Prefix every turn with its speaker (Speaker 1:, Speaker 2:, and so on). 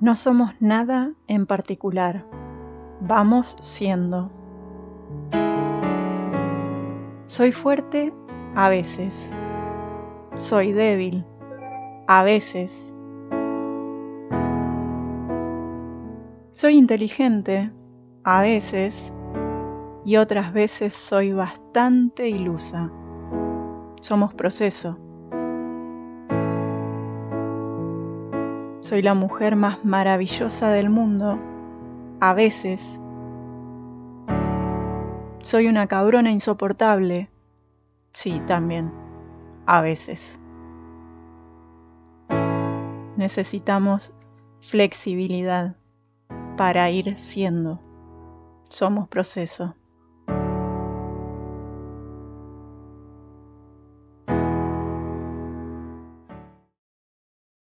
Speaker 1: No somos nada en particular, vamos siendo. Soy fuerte a veces, soy débil a veces. Soy inteligente a veces y otras veces soy bastante ilusa. Somos proceso. Soy la mujer más maravillosa del mundo, a veces. Soy una cabrona insoportable, sí, también, a veces. Necesitamos flexibilidad para ir siendo. Somos proceso.